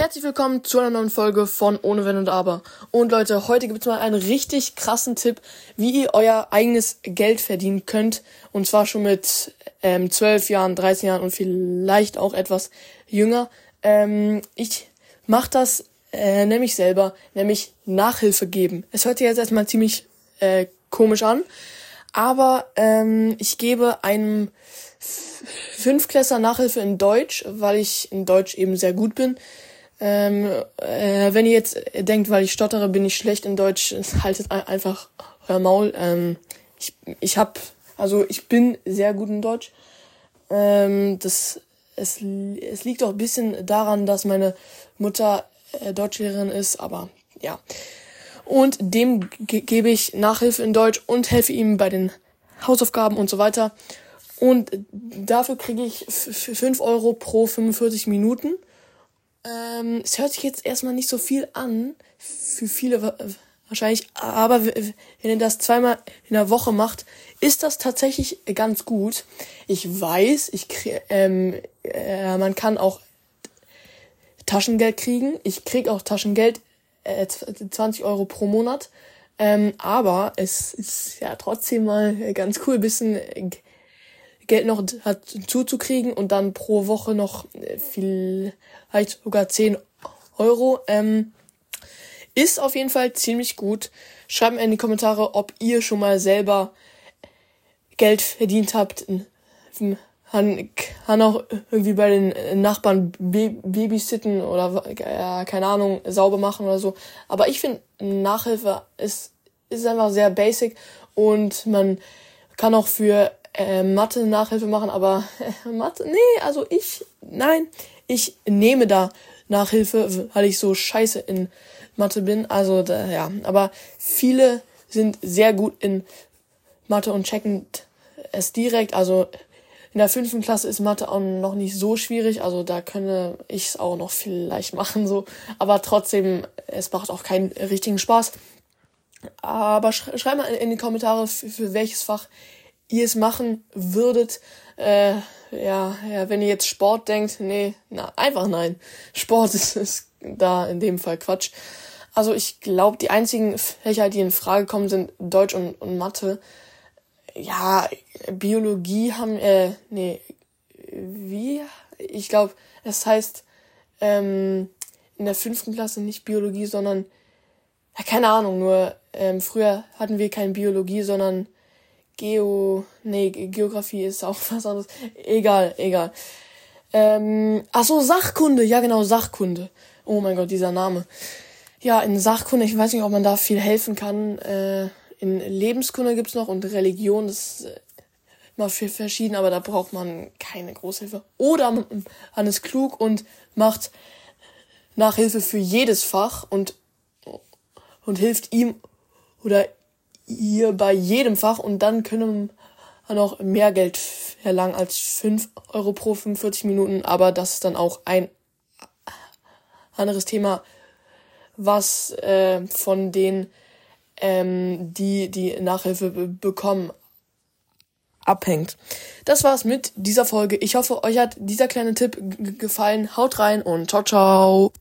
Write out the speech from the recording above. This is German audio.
Herzlich willkommen zu einer neuen Folge von Ohne Wenn und Aber. Und Leute, heute gibt es mal einen richtig krassen Tipp, wie ihr euer eigenes Geld verdienen könnt. Und zwar schon mit ähm, 12 Jahren, 13 Jahren und vielleicht auch etwas jünger. Ähm, ich mache das äh, nämlich selber, nämlich Nachhilfe geben. Es hört sich jetzt erstmal ziemlich äh, komisch an, aber ähm, ich gebe einem Fünfklässler Nachhilfe in Deutsch, weil ich in Deutsch eben sehr gut bin. Ähm, äh, wenn ihr jetzt denkt, weil ich stottere, bin ich schlecht in Deutsch, haltet einfach euer Maul. Ähm, ich ich habe, also ich bin sehr gut in Deutsch. Ähm, das es, es liegt auch ein bisschen daran, dass meine Mutter äh, Deutschlehrerin ist, aber ja. Und dem ge gebe ich Nachhilfe in Deutsch und helfe ihm bei den Hausaufgaben und so weiter. Und dafür kriege ich 5 Euro pro 45 Minuten. Ähm, es hört sich jetzt erstmal nicht so viel an, für viele wahrscheinlich, aber wenn ihr das zweimal in der Woche macht, ist das tatsächlich ganz gut. Ich weiß, ich ähm, äh, man kann auch Taschengeld kriegen. Ich krieg auch Taschengeld, äh, 20 Euro pro Monat. Ähm, aber es ist ja trotzdem mal ganz cool, bisschen Geld noch zuzukriegen und dann pro Woche noch äh, vielleicht sogar 10 Euro. Ähm, ist auf jeden Fall ziemlich gut. Schreibt mir in die Kommentare, ob ihr schon mal selber Geld verdient habt. Kann, kann auch irgendwie bei den Nachbarn babysitten oder ja, keine Ahnung, sauber machen oder so. Aber ich finde, Nachhilfe ist, ist einfach sehr basic und man kann auch für äh, Mathe Nachhilfe machen, aber äh, Mathe, nee, also ich, nein, ich nehme da Nachhilfe, weil ich so scheiße in Mathe bin. Also da, ja, aber viele sind sehr gut in Mathe und checken es direkt. Also in der fünften Klasse ist Mathe auch noch nicht so schwierig, also da könne ich es auch noch vielleicht machen so. Aber trotzdem, es macht auch keinen richtigen Spaß. Aber sch schreibt mal in die Kommentare, für, für welches Fach ihr es machen würdet. Äh, ja, ja, wenn ihr jetzt Sport denkt, nee, na, einfach nein. Sport ist, ist da in dem Fall Quatsch. Also ich glaube, die einzigen Fächer, die in Frage kommen, sind Deutsch und, und Mathe. Ja, Biologie haben, äh, nee, wie? Ich glaube, es heißt ähm, in der fünften Klasse nicht Biologie, sondern, ja, keine Ahnung, nur ähm, früher hatten wir keine Biologie, sondern Geo, nee, Geografie ist auch was anderes. Egal, egal. Ähm, ach so, Sachkunde, ja genau, Sachkunde. Oh mein Gott, dieser Name. Ja, in Sachkunde, ich weiß nicht, ob man da viel helfen kann. Äh, in Lebenskunde gibt's noch und Religion, ist äh, immer viel verschieden, aber da braucht man keine Großhilfe. Oder man ist klug und macht Nachhilfe für jedes Fach und, und hilft ihm oder ihr bei jedem Fach und dann können wir noch mehr Geld verlangen als 5 Euro pro 45 Minuten, aber das ist dann auch ein anderes Thema, was äh, von den, ähm, die die Nachhilfe bekommen, abhängt. Das war's mit dieser Folge. Ich hoffe, euch hat dieser kleine Tipp gefallen. Haut rein und ciao, ciao.